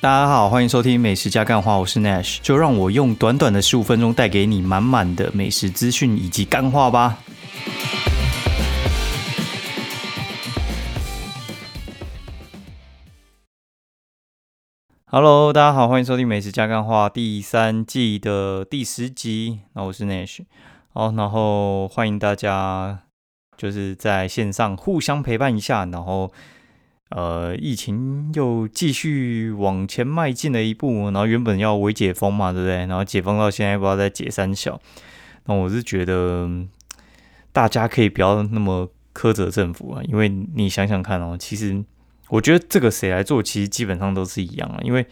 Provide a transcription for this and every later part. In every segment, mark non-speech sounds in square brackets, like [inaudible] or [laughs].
大家好，欢迎收听美食加干话，我是 Nash，就让我用短短的十五分钟带给你满满的美食资讯以及干话吧。Hello，大家好，欢迎收听美食加干话第三季的第十集。那我是 Nash，好，然后欢迎大家就是在线上互相陪伴一下，然后。呃，疫情又继续往前迈进了一步，然后原本要微解封嘛，对不对？然后解封到现在不知道在解三小，那我是觉得大家可以不要那么苛责政府啊，因为你想想看哦，其实我觉得这个谁来做，其实基本上都是一样啊，因为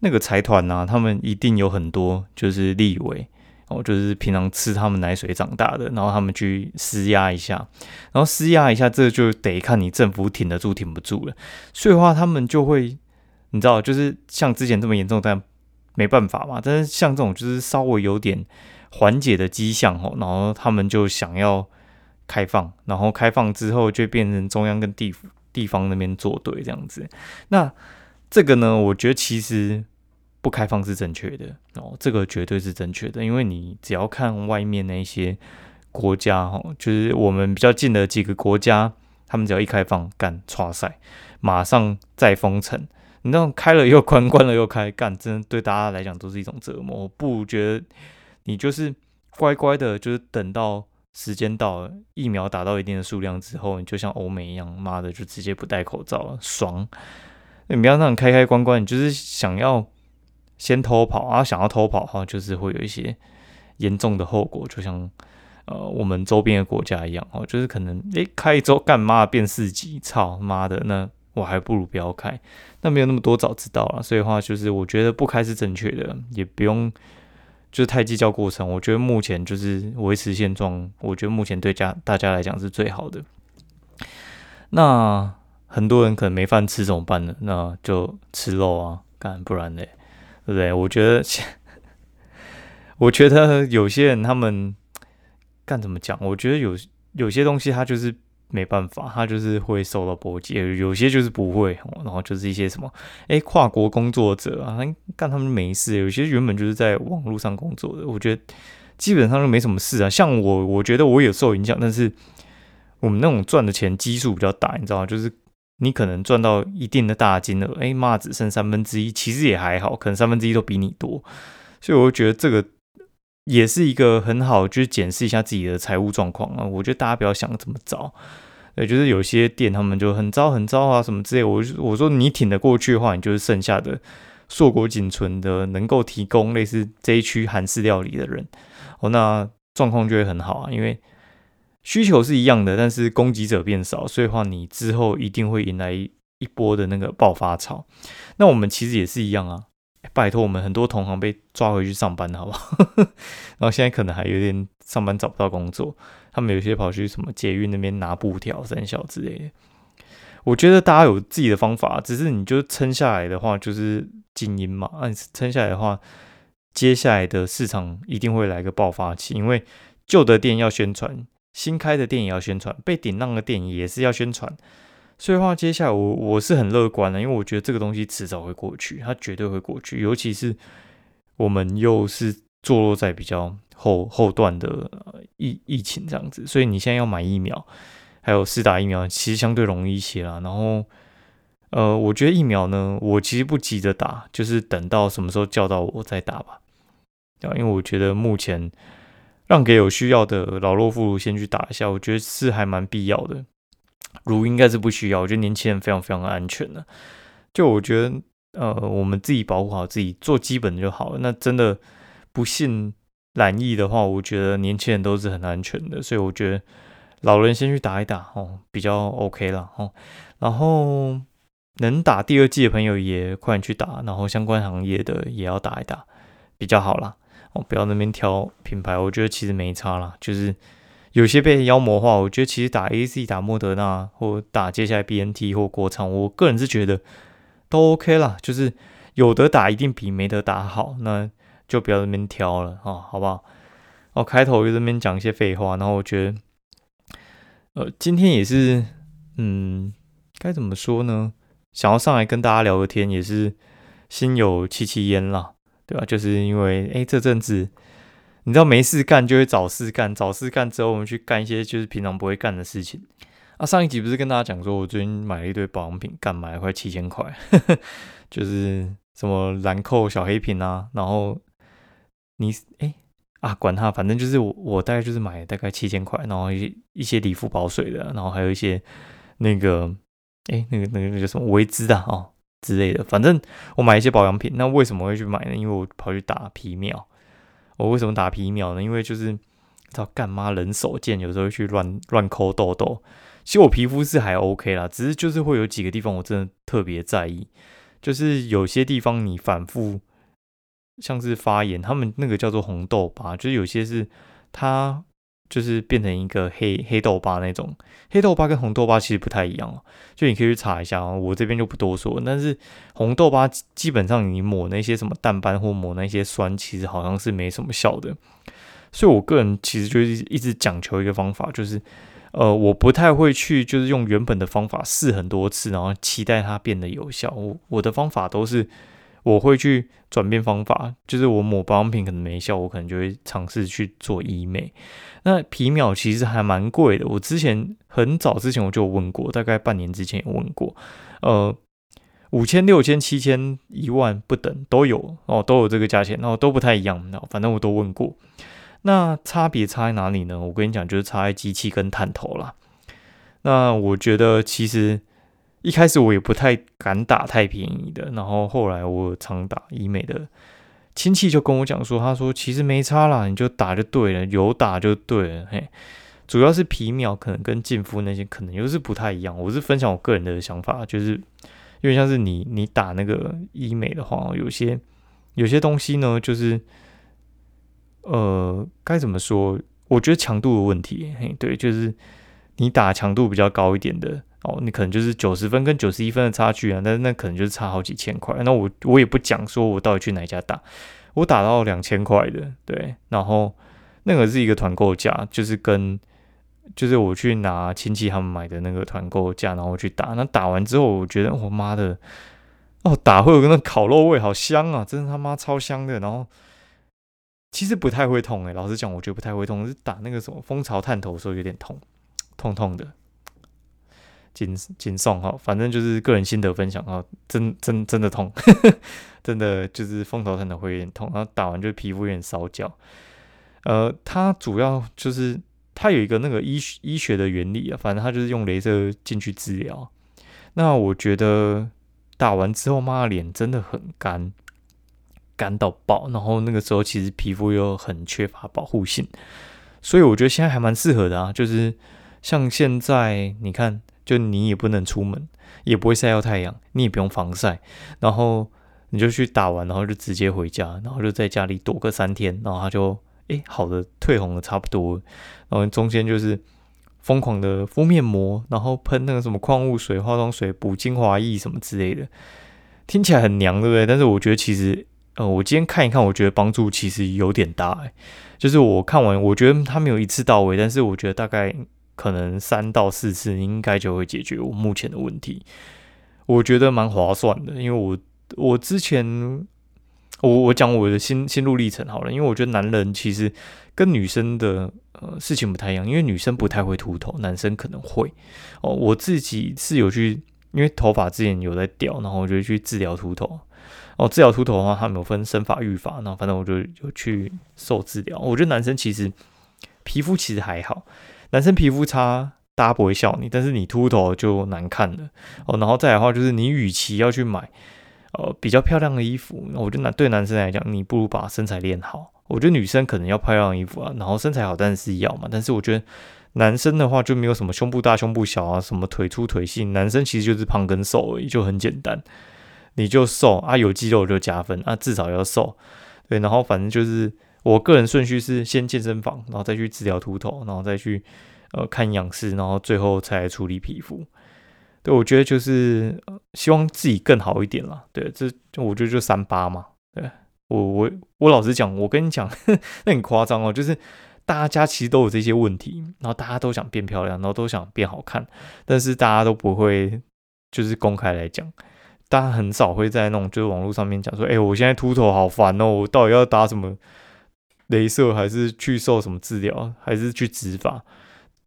那个财团呐，他们一定有很多就是立委。哦，就是平常吃他们奶水长大的，然后他们去施压一下，然后施压一下，这就得看你政府挺得住挺不住了。所以的话，他们就会，你知道，就是像之前这么严重，但没办法嘛。但是像这种就是稍微有点缓解的迹象哦，然后他们就想要开放，然后开放之后就变成中央跟地地方那边作对这样子。那这个呢，我觉得其实。不开放是正确的哦，这个绝对是正确的，因为你只要看外面那些国家哦，就是我们比较近的几个国家，他们只要一开放，干刷赛，马上再封城。你那种开了又关，关了又开，干真的对大家来讲都是一种折磨。我不觉得你就是乖乖的，就是等到时间到了，疫苗打到一定的数量之后，你就像欧美一样，妈的就直接不戴口罩了，爽。你不要那种开开关关，你就是想要。先偷跑啊！想要偷跑的话，就是会有一些严重的后果，就像呃我们周边的国家一样哦，就是可能诶开一周干嘛变四级，操妈的，那我还不如不要开，那没有那么多早知道了。所以话就是我觉得不开是正确的，也不用就是太计较过程。我觉得目前就是维持现状，我觉得目前对家大家来讲是最好的。那很多人可能没饭吃怎么办呢？那就吃肉啊，干不然嘞。对不对？我觉得，我觉得有些人他们干怎么讲？我觉得有有些东西他就是没办法，他就是会受到波及；有些就是不会，然后就是一些什么哎，跨国工作者啊，干他们没事；有些原本就是在网络上工作的，我觉得基本上就没什么事啊。像我，我觉得我有受影响，但是我们那种赚的钱基数比较大，你知道吗？就是。你可能赚到一定的大金额，哎妈，只剩三分之一，其实也还好，可能三分之一都比你多，所以我觉得这个也是一个很好，就是检视一下自己的财务状况啊。我觉得大家不要想这么糟，对，就是有些店他们就很糟很糟啊，什么之类。我我说你挺得过去的话，你就是剩下的硕果仅存的能够提供类似这一区韩式料理的人，哦，那状况就会很好啊，因为。需求是一样的，但是供给者变少，所以话你之后一定会迎来一波的那个爆发潮。那我们其实也是一样啊，拜托我们很多同行被抓回去上班，好不好？[laughs] 然后现在可能还有点上班找不到工作，他们有些跑去什么捷运那边拿布条、三小之类的。我觉得大家有自己的方法，只是你就撑下来的话，就是精英嘛。啊，撑下来的话，接下来的市场一定会来个爆发期，因为旧的店要宣传。新开的店也要宣传，被顶浪的店也是要宣传，所以话接下来我我是很乐观的，因为我觉得这个东西迟早会过去，它绝对会过去。尤其是我们又是坐落在比较后后段的疫疫情这样子，所以你现在要买疫苗，还有试打疫苗，其实相对容易一些啦。然后，呃，我觉得疫苗呢，我其实不急着打，就是等到什么时候叫到我再打吧。啊，因为我觉得目前。让给有需要的老弱妇孺先去打一下，我觉得是还蛮必要的。如应该是不需要，我觉得年轻人非常非常安全的。就我觉得，呃，我们自己保护好自己，做基本的就好了。那真的不信染疫的话，我觉得年轻人都是很安全的。所以我觉得老人先去打一打哦，比较 OK 了哦。然后能打第二季的朋友也快点去打，然后相关行业的也要打一打，比较好啦。不要那边挑品牌，我觉得其实没差啦。就是有些被妖魔化，我觉得其实打 A C、打莫德纳或打接下来 B N T 或国产，我个人是觉得都 OK 啦。就是有的打一定比没得打好，那就不要那边挑了啊，好不好？哦，开头就那边讲一些废话，然后我觉得，呃，今天也是，嗯，该怎么说呢？想要上来跟大家聊个天，也是心有戚戚焉啦，对吧？就是因为哎，这阵子你知道没事干就会找事干，找事干之后我们去干一些就是平常不会干的事情。啊，上一集不是跟大家讲说我最近买了一堆保养品，干买了快七千块，[laughs] 就是什么兰蔻小黑瓶啊，然后你哎啊管它，反正就是我我大概就是买大概七千块，然后一一些理肤保水的，然后还有一些那个哎那个那个那个什么维姿的哦之类的，反正我买一些保养品。那为什么会去买呢？因为我跑去打皮秒。我为什么打皮秒呢？因为就是知道干妈人手贱，有时候去乱乱抠痘痘。其实我皮肤是还 OK 啦，只是就是会有几个地方我真的特别在意，就是有些地方你反复像是发炎，他们那个叫做红痘疤，就是有些是它就是变成一个黑黑痘疤那种，黑痘疤跟红痘疤其实不太一样，就你可以去查一下啊，我这边就不多说。但是红痘疤基本上你抹那些什么淡斑或抹那些酸，其实好像是没什么效的，所以我个人其实就是一直讲求一个方法，就是。呃，我不太会去，就是用原本的方法试很多次，然后期待它变得有效。我我的方法都是，我会去转变方法，就是我抹保养品可能没效，我可能就会尝试去做医美。那皮秒其实还蛮贵的，我之前很早之前我就问过，大概半年之前有问过，呃，五千、六千、七千、一万不等都有哦，都有这个价钱，然后都不太一样，反正我都问过。那差别差在哪里呢？我跟你讲，就是差在机器跟探头啦。那我觉得其实一开始我也不太敢打太便宜的，然后后来我常打医美的亲戚就跟我讲说，他说其实没差啦，你就打就对了，有打就对了。嘿，主要是皮秒可能跟净肤那些可能又是不太一样。我是分享我个人的想法，就是因为像是你你打那个医美的话，有些有些东西呢，就是。呃，该怎么说？我觉得强度的问题，嘿，对，就是你打强度比较高一点的哦，你可能就是九十分跟九十一分的差距啊，但是那可能就是差好几千块。那我我也不讲说我到底去哪家打，我打到两千块的，对，然后那个是一个团购价，就是跟就是我去拿亲戚他们买的那个团购价，然后去打。那打完之后，我觉得我妈的，哦，打会有个那烤肉味，好香啊，真的他妈超香的，然后。其实不太会痛诶，老实讲，我觉得不太会痛，是打那个什么蜂巢探头的时候有点痛，痛痛的，紧紧送哈，反正就是个人心得分享啊，真真真的痛，[laughs] 真的就是蜂巢探头会有点痛，然后打完就皮肤有点烧焦。呃，它主要就是它有一个那个医医学的原理啊，反正它就是用镭射进去治疗。那我觉得打完之后，妈脸真的很干。干到爆，然后那个时候其实皮肤又很缺乏保护性，所以我觉得现在还蛮适合的啊。就是像现在你看，就你也不能出门，也不会晒到太阳，你也不用防晒，然后你就去打完，然后就直接回家，然后就在家里躲个三天，然后他就诶好的退红的差不多，然后中间就是疯狂的敷面膜，然后喷那个什么矿物水、化妆水、补精华液什么之类的，听起来很娘，对不对？但是我觉得其实。呃，我今天看一看，我觉得帮助其实有点大。就是我看完，我觉得它没有一次到位，但是我觉得大概可能三到四次应该就会解决我目前的问题。我觉得蛮划算的，因为我我之前我我讲我的心心路历程好了，因为我觉得男人其实跟女生的呃事情不太一样，因为女生不太会秃头，男生可能会哦。我自己是有去，因为头发之前有在掉，然后我就去治疗秃头。哦，治疗秃头的话，他们有分生发、育发，然后反正我就有去受治疗。我觉得男生其实皮肤其实还好，男生皮肤差，大家不会笑你，但是你秃头就难看了。哦，然后再来的话，就是你与其要去买呃比较漂亮的衣服，我觉得男对男生来讲，你不如把身材练好。我觉得女生可能要漂亮衣服啊，然后身材好当然是要嘛，但是我觉得男生的话就没有什么胸部大、胸部小啊，什么腿粗腿细，男生其实就是胖跟瘦而已，就很简单。你就瘦啊，有肌肉就加分啊，至少要瘦，对，然后反正就是我个人顺序是先健身房，然后再去治疗秃头，然后再去呃看仰视，然后最后才处理皮肤。对，我觉得就是希望自己更好一点啦。对，这我觉得就三八嘛。对我我我老实讲，我跟你讲，[laughs] 那很夸张哦，就是大家其实都有这些问题，然后大家都想变漂亮，然后都想变好看，但是大家都不会就是公开来讲。大家很少会在那种就是网络上面讲说，哎，我现在秃头好烦哦，我到底要打什么镭射，还是去受什么治疗，还是去植发，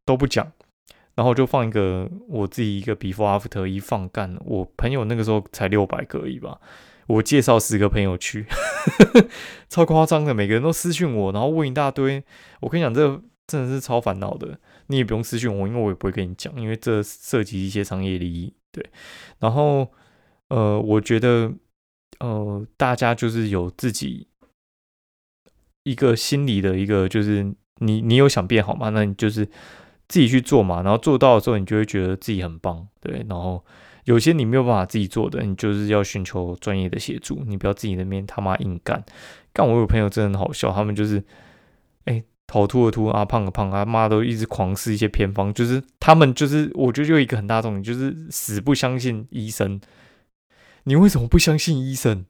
都不讲。然后就放一个我自己一个 before after 一放干，我朋友那个时候才六百个而已吧，我介绍十个朋友去，[laughs] 超夸张的，每个人都私讯我，然后问一大堆。我跟你讲，这真的是超烦恼的。你也不用私讯我，因为我也不会跟你讲，因为这涉及一些商业利益。对，然后呃，我觉得呃，大家就是有自己一个心理的一个，就是你你有想变好吗？那你就是。自己去做嘛，然后做到的时候，你就会觉得自己很棒，对。然后有些你没有办法自己做的，你就是要寻求专业的协助，你不要自己那边他妈硬干。干我有朋友真的很好笑，他们就是，哎，头秃的秃啊，胖的胖啊，妈都一直狂试一些偏方，就是他们就是，我觉得就一个很大重点，就是死不相信医生。你为什么不相信医生？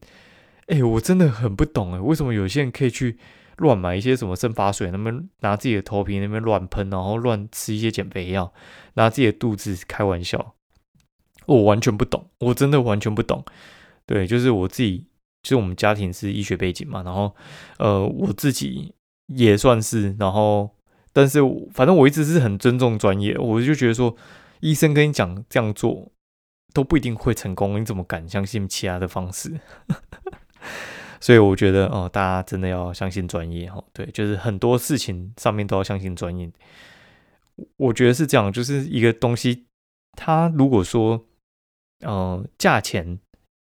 哎，我真的很不懂哎，为什么有些人可以去？乱买一些什么生发水，那边拿自己的头皮那边乱喷，然后乱吃一些减肥药，拿自己的肚子开玩笑，我完全不懂，我真的完全不懂。对，就是我自己，就是我们家庭是医学背景嘛，然后呃，我自己也算是，然后但是反正我一直是很尊重专业，我就觉得说，医生跟你讲这样做都不一定会成功，你怎么敢相信其他的方式？[laughs] [laughs] 所以我觉得哦，大家真的要相信专业哦。对，就是很多事情上面都要相信专业。我觉得是这样，就是一个东西，它如果说，呃，价钱，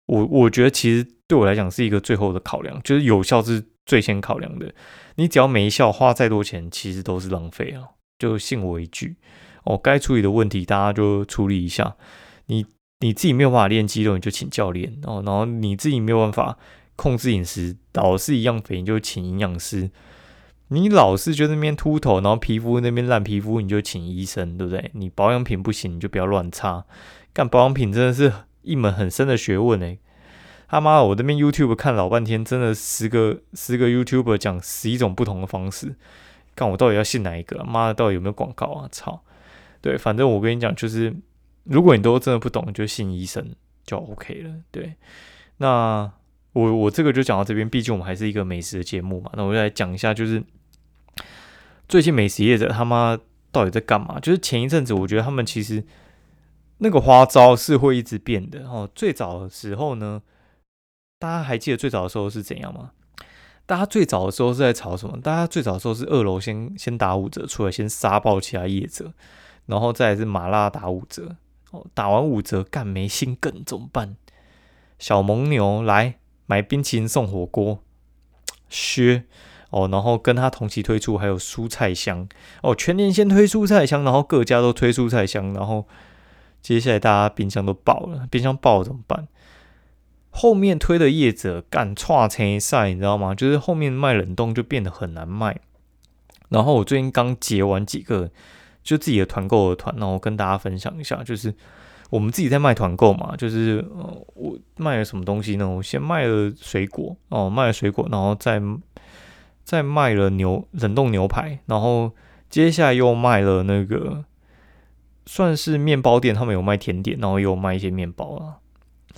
我我觉得其实对我来讲是一个最后的考量，就是有效是最先考量的。你只要没效，花再多钱其实都是浪费啊。就信我一句哦，该处理的问题大家就处理一下。你你自己没有办法练肌肉，你就请教练哦。然后你自己没有办法。控制饮食，老是一样肥，你就请营养师；你老是就那边秃头，然后皮肤那边烂皮肤，你就请医生，对不对？你保养品不行，你就不要乱擦。干保养品真的是一门很深的学问哎！他妈的，我这边 [laughs] YouTube 看老半天，真的十个十个 YouTuber 讲十一种不同的方式，看我到底要信哪一个？妈的，到底有没有广告啊？操！对，反正我跟你讲，就是如果你都真的不懂，就信医生就 OK 了。对，那。我我这个就讲到这边，毕竟我们还是一个美食的节目嘛。那我就来讲一下，就是最近美食业者他妈到底在干嘛？就是前一阵子，我觉得他们其实那个花招是会一直变的哦。最早的时候呢，大家还记得最早的时候是怎样吗？大家最早的时候是在炒什么？大家最早的时候是二楼先先打五折出来，先杀爆其他业者，然后再是麻辣打五折哦。打完五折干没心梗怎么办？小蒙牛来。买冰淇淋送火锅，[tsk] 靴哦，然后跟他同期推出还有蔬菜香哦，全年先推蔬菜香，然后各家都推蔬菜香，然后接下来大家冰箱都爆了，冰箱爆了怎么办？后面推的业者干串成赛，你知道吗？就是后面卖冷冻就变得很难卖。然后我最近刚结完几个就自己的团购的团，然后跟大家分享一下，就是。我们自己在卖团购嘛，就是呃，我卖了什么东西呢？我先卖了水果哦，卖了水果，然后再再卖了牛冷冻牛排，然后接下来又卖了那个算是面包店，他们有卖甜点，然后又卖一些面包啊，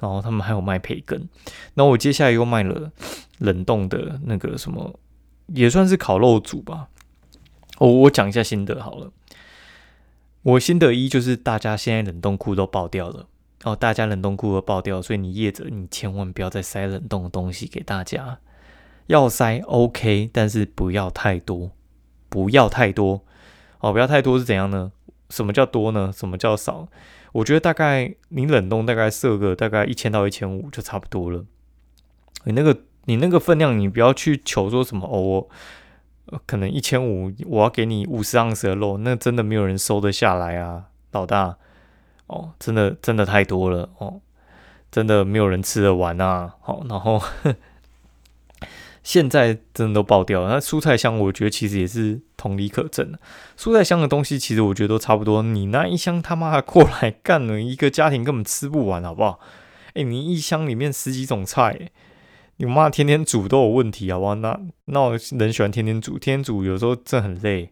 然后他们还有卖培根，然后我接下来又卖了冷冻的那个什么，也算是烤肉组吧。我我讲一下心得好了。我心得一就是大家现在冷冻库都爆掉了哦，大家冷冻库都爆掉，所以你业者你千万不要再塞冷冻的东西给大家，要塞 OK，但是不要太多，不要太多哦，不要太多是怎样呢？什么叫多呢？什么叫少？我觉得大概你冷冻大概设个大概一千到一千五就差不多了。你那个你那个分量，你不要去求说什么哦。可能一千五，我要给你五十盎司的肉，那真的没有人收得下来啊，老大哦，真的真的太多了哦，真的没有人吃得完啊。好，然后现在真的都爆掉了。那蔬菜箱，我觉得其实也是同理可证的。蔬菜箱的东西，其实我觉得都差不多。你那一箱他妈的过来干了一个家庭根本吃不完，好不好？哎，你一箱里面十几种菜。你妈天天煮都有问题，好不好？那那我人喜欢天天煮，天天煮有时候真的很累。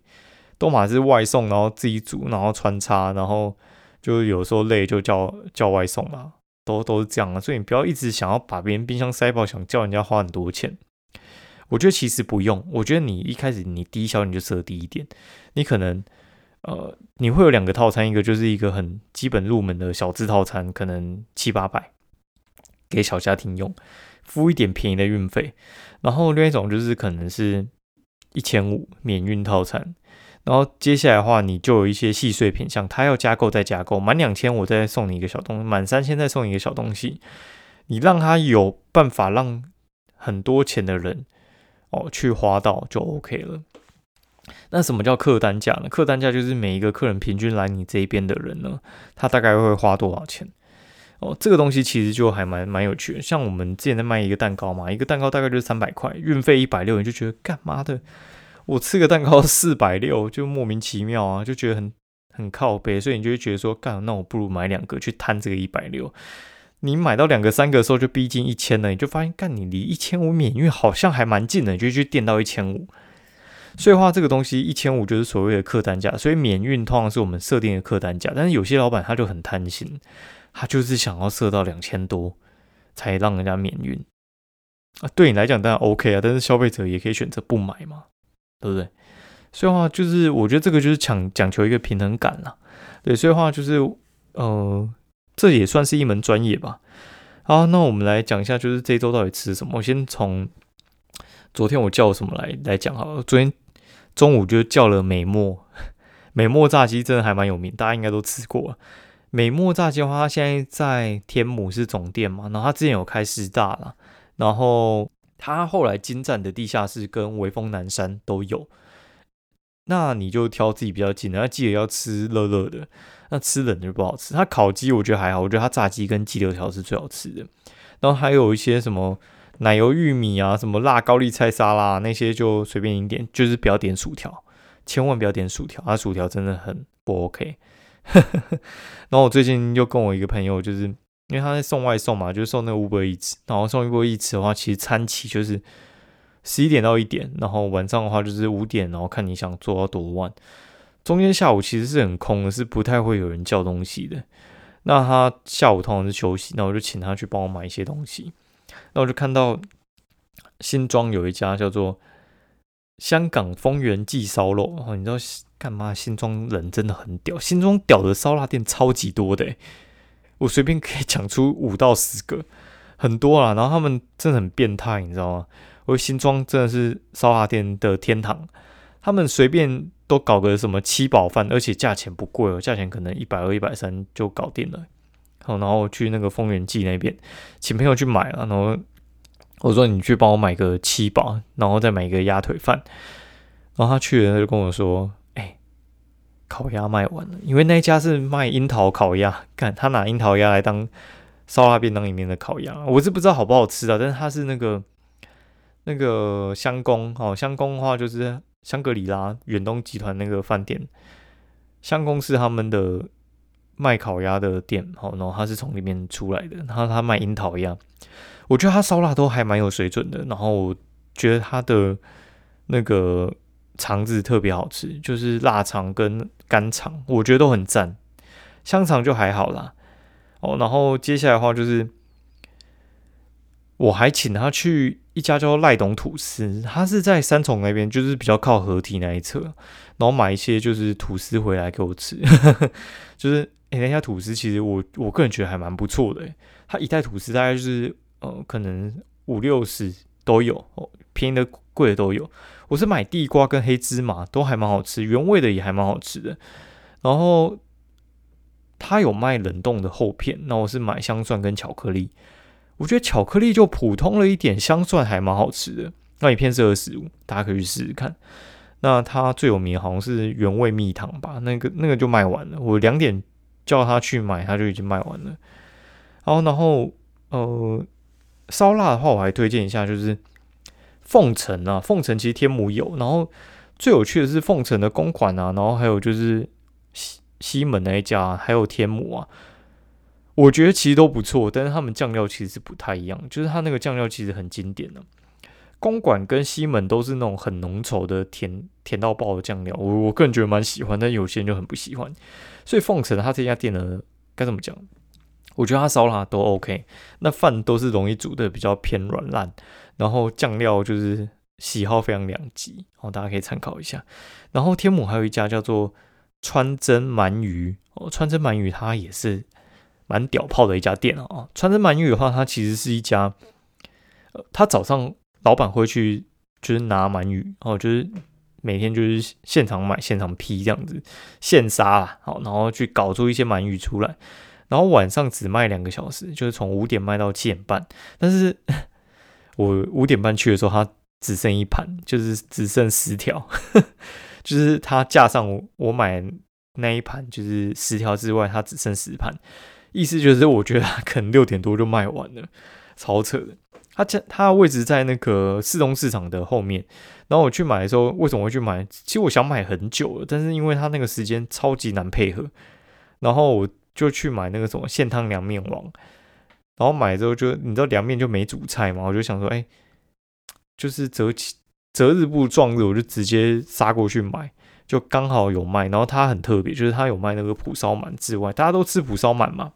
都马是外送，然后自己煮，然后穿插，然后就有时候累就叫叫外送嘛。都都是这样啊，所以你不要一直想要把别人冰箱塞爆，想叫人家花很多钱。我觉得其实不用，我觉得你一开始你低消你就设低一点，你可能呃你会有两个套餐，一个就是一个很基本入门的小资套餐，可能七八百给小家庭用，付一点便宜的运费，然后另一种就是可能是一千五免运套餐。然后接下来的话，你就有一些细碎品，像他要加购再加购，满两千我再送你一个小东西，满三千再送你一个小东西，你让他有办法让很多钱的人哦去花到就 OK 了。那什么叫客单价呢？客单价就是每一个客人平均来你这边的人呢，他大概会花多少钱？哦，这个东西其实就还蛮蛮有趣的。像我们之前在卖一个蛋糕嘛，一个蛋糕大概就是三百块，运费一百六，你就觉得干嘛的？我吃个蛋糕四百六，就莫名其妙啊，就觉得很很靠背，所以你就会觉得说，干，那我不如买两个去摊这个一百六。你买到两个、三个的时候，就逼近一千了，你就发现，干，你离一千五免运好像还蛮近的，你就去垫到一千五。所以话，这个东西一千五就是所谓的客单价，所以免运通常是我们设定的客单价。但是有些老板他就很贪心，他就是想要设到两千多才让人家免运啊。对你来讲当然 OK 啊，但是消费者也可以选择不买嘛。对不对？所以话就是，我觉得这个就是讲讲求一个平衡感啦。对，所以话就是，呃，这也算是一门专业吧。好，那我们来讲一下，就是这周到底吃什么。我先从昨天我叫什么来来讲好了。昨天中午就叫了美墨，[laughs] 美墨炸鸡真的还蛮有名，大家应该都吃过。美墨炸鸡的话，它现在在天母是总店嘛，然后它之前有开师大了，然后。他后来金站的地下室跟微风南山都有，那你就挑自己比较近的，那记得要吃热热的，那吃冷的就不好吃。他烤鸡我觉得还好，我觉得他炸鸡跟鸡柳条是最好吃的。然后还有一些什么奶油玉米啊，什么辣高丽菜沙拉那些就随便一点，就是不要点薯条，千万不要点薯条，他薯条真的很不 OK。[laughs] 然后我最近又跟我一个朋友就是。因为他在送外送嘛，就是送那个五百一次，然后送一波一次的话，其实餐期就是十一点到一点，然后晚上的话就是五点，然后看你想做到多晚。中间下午其实是很空的，是不太会有人叫东西的。那他下午通常是休息，那我就请他去帮我买一些东西。那我就看到新庄有一家叫做香港丰源记烧肉，然后你知道干嘛？新庄人真的很屌，新庄屌的烧腊店超级多的。我随便可以讲出五到十个，很多啦。然后他们真的很变态，你知道吗？我新庄真的是烧腊店的天堂，他们随便都搞个什么七宝饭，而且价钱不贵哦，价钱可能一百二、一百三就搞定了。好，然后去那个丰源记那边，请朋友去买了。然后我说你去帮我买个七宝，然后再买一个鸭腿饭。然后他去了，他就跟我说。哎烤鸭卖完了，因为那家是卖樱桃烤鸭，看他拿樱桃鸭来当烧腊便当里面的烤鸭，我是不知道好不好吃啊。但是他是那个那个香宫哦，香宫的话就是香格里拉远东集团那个饭店，香宫是他们的卖烤鸭的店，好，然后他是从里面出来的，然后他卖樱桃鸭，我觉得他烧腊都还蛮有水准的，然后我觉得他的那个。肠子特别好吃，就是腊肠跟干肠，我觉得都很赞。香肠就还好啦。哦，然后接下来的话就是，我还请他去一家叫赖董吐司，他是在三重那边，就是比较靠合体那一侧，然后买一些就是吐司回来给我吃。[laughs] 就是诶，那家吐司其实我我个人觉得还蛮不错的。它一袋吐司大概就是呃，可能五六十都有，哦，便宜的贵的都有。我是买地瓜跟黑芝麻，都还蛮好吃，原味的也还蛮好吃的。然后他有卖冷冻的厚片，那我是买香蒜跟巧克力。我觉得巧克力就普通了一点，香蒜还蛮好吃的。那一片是二十五，大家可以去试试看。那它最有名好像是原味蜜糖吧，那个那个就卖完了。我两点叫他去买，他就已经卖完了。然后，然后呃，烧腊的话，我还推荐一下，就是。凤城啊，凤城其实天母有，然后最有趣的是凤城的公馆啊，然后还有就是西西门那一家，还有天母啊，我觉得其实都不错，但是他们酱料其实是不太一样，就是他那个酱料其实很经典的。公馆跟西门都是那种很浓稠的甜甜到爆的酱料，我我个人觉得蛮喜欢，但有些人就很不喜欢。所以凤城他这家店呢，该怎么讲？我觉得它烧腊都 OK，那饭都是容易煮的比较偏软烂，然后酱料就是喜好非常两极，哦，大家可以参考一下。然后天母还有一家叫做川真鳗鱼，哦，川真鳗鱼它也是蛮屌炮的一家店啊。川真鳗鱼的话，它其实是一家，呃，它早上老板会去就是拿鳗鱼，哦，就是每天就是现场买现场批这样子现杀，好，然后去搞出一些鳗鱼出来。然后晚上只卖两个小时，就是从五点卖到七点半。但是 [laughs] 我五点半去的时候，它只剩一盘，就是只剩十条。[laughs] 就是它架上我我买那一盘，就是十条之外，它只剩十盘。意思就是我觉得它可能六点多就卖完了，超扯的。它家它的位置在那个市东市场的后面。然后我去买的时候，为什么会去买？其实我想买很久了，但是因为它那个时间超级难配合，然后我。就去买那个什么现汤凉面王，然后买之后就你知道凉面就没煮菜嘛，我就想说，哎，就是择其择日不撞日，我就直接杀过去买，就刚好有卖。然后它很特别，就是它有卖那个蒲烧鳗之外，大家都吃蒲烧鳗嘛。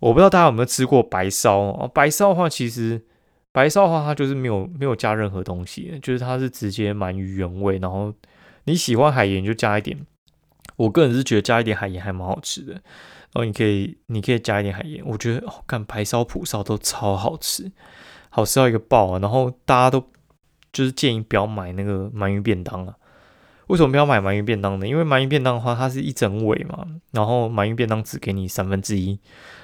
我不知道大家有没有吃过白烧哦？白烧的话，其实白烧的话，它就是没有没有加任何东西，就是它是直接鳗鱼原味。然后你喜欢海盐就加一点。我个人是觉得加一点海盐还蛮好吃的，然后你可以你可以加一点海盐，我觉得哦，看白烧、普烧都超好吃，好吃到一个爆啊！然后大家都就是建议不要买那个鳗鱼便当啊。为什么不要买鳗鱼便当呢？因为鳗鱼便当的话，它是一整尾嘛，然后鳗鱼便当只给你三分之一。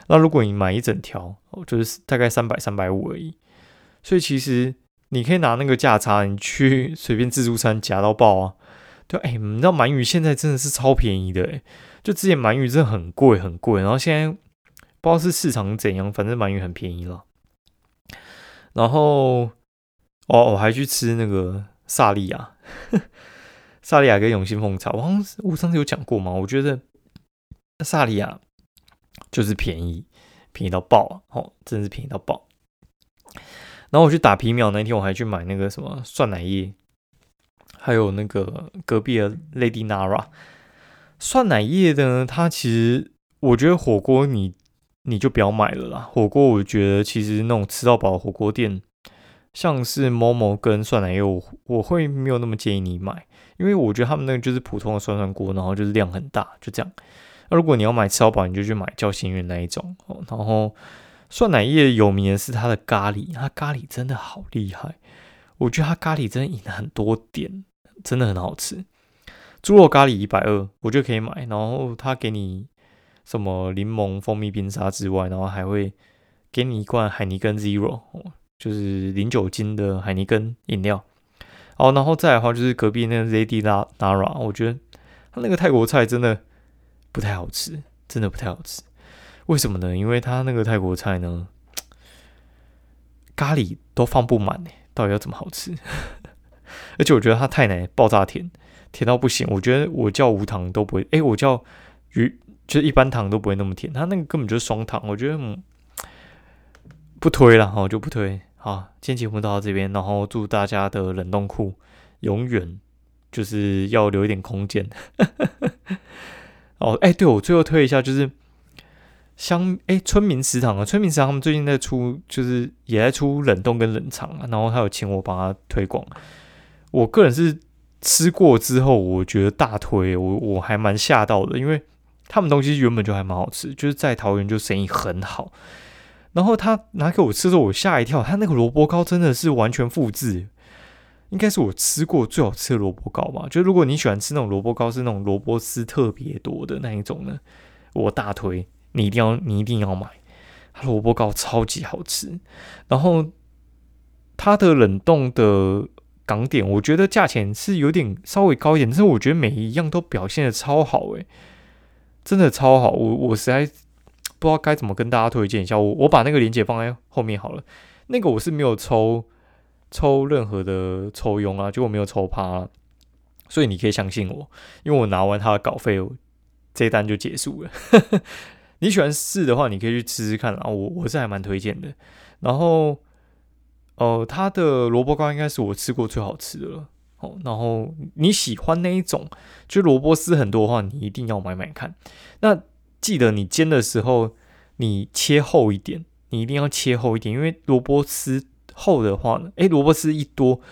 那如果你买一整条，就是大概三百三百五而已。所以其实你可以拿那个价差，你去 [laughs] 随便自助餐夹到爆啊。对，哎，你知道鳗鱼现在真的是超便宜的，哎，就之前鳗鱼真的很贵很贵，然后现在不知道是市场怎样，反正鳗鱼很便宜了。然后，哦，我还去吃那个萨莉亚，萨利亚跟永兴凤巢，我好像我上次有讲过嘛，我觉得萨利亚就是便宜，便宜到爆啊，哦，真是便宜到爆。然后我去打皮秒那天，我还去买那个什么酸奶液。还有那个隔壁的 Lady Nara 酸奶液的呢，它其实我觉得火锅你你就不要买了啦。火锅我觉得其实那种吃到饱火锅店，像是 Momo 跟酸奶液，我我会没有那么建议你买，因为我觉得他们那个就是普通的涮涮锅，然后就是量很大，就这样。那如果你要买吃到饱，你就去买叫心愿那一种哦。然后酸奶液有名的是它的咖喱，它咖喱真的好厉害，我觉得它咖喱真的赢了很多点。真的很好吃，猪肉咖喱一百二，我觉得可以买。然后他给你什么柠檬蜂蜜冰沙之外，然后还会给你一罐海尼根 Zero，就是零酒精的海尼根饮料。好，然后再的话就是隔壁那个 ZD Nara，我觉得他那个泰国菜真的不太好吃，真的不太好吃。为什么呢？因为他那个泰国菜呢，咖喱都放不满呢，到底要怎么好吃？[laughs] 而且我觉得他太奶爆炸甜，甜到不行。我觉得我叫无糖都不会，哎，我叫鱼就是一般糖都不会那么甜。他那个根本就是双糖，我觉得嗯不推了，哦就不推。好，今天节目到这边，然后祝大家的冷冻库永远就是要留一点空间。[laughs] 哦，哎，对我最后推一下，就是香哎村民食堂啊，村民食堂他们最近在出，就是也在出冷冻跟冷藏啊，然后他有请我帮他推广。我个人是吃过之后，我觉得大推，我我还蛮吓到的，因为他们东西原本就还蛮好吃，就是在桃园就生意很好。然后他拿给我吃的时候，我吓一跳，他那个萝卜糕真的是完全复制，应该是我吃过最好吃的萝卜糕吧。就如果你喜欢吃那种萝卜糕，是那种萝卜丝特别多的那一种呢，我大推，你一定要你一定要买，它萝卜糕超级好吃。然后它的冷冻的。港点，我觉得价钱是有点稍微高一点，但是我觉得每一样都表现的超好，诶，真的超好。我我实在不知道该怎么跟大家推荐一下，我我把那个链接放在后面好了。那个我是没有抽抽任何的抽佣啊，就我没有抽趴，所以你可以相信我，因为我拿完他的稿费，这单就结束了。[laughs] 你喜欢试的话，你可以去吃吃看啊，我我是还蛮推荐的。然后。哦，它的萝卜糕应该是我吃过最好吃的了。哦，然后你喜欢那一种，就萝卜丝很多的话，你一定要买买看。那记得你煎的时候，你切厚一点，你一定要切厚一点，因为萝卜丝厚的话呢，诶，萝卜丝一多，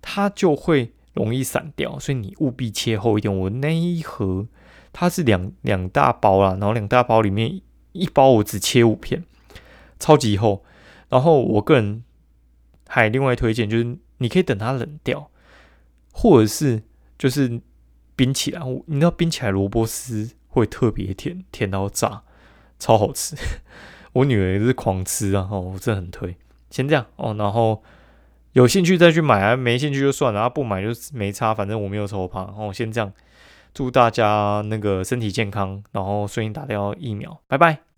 它就会容易散掉，所以你务必切厚一点。我那一盒它是两两大包啦，然后两大包里面一包我只切五片，超级厚。然后我个人还另外推荐，就是你可以等它冷掉，或者是就是冰起来。你知道冰起来萝卜丝会特别甜，甜到炸，超好吃。[laughs] 我女儿也是狂吃啊，哦，我真的很推。先这样哦，然后有兴趣再去买啊，没兴趣就算了，不买就没差，反正我没有抽胖。哦，先这样，祝大家那个身体健康，然后顺利打掉疫苗，拜拜。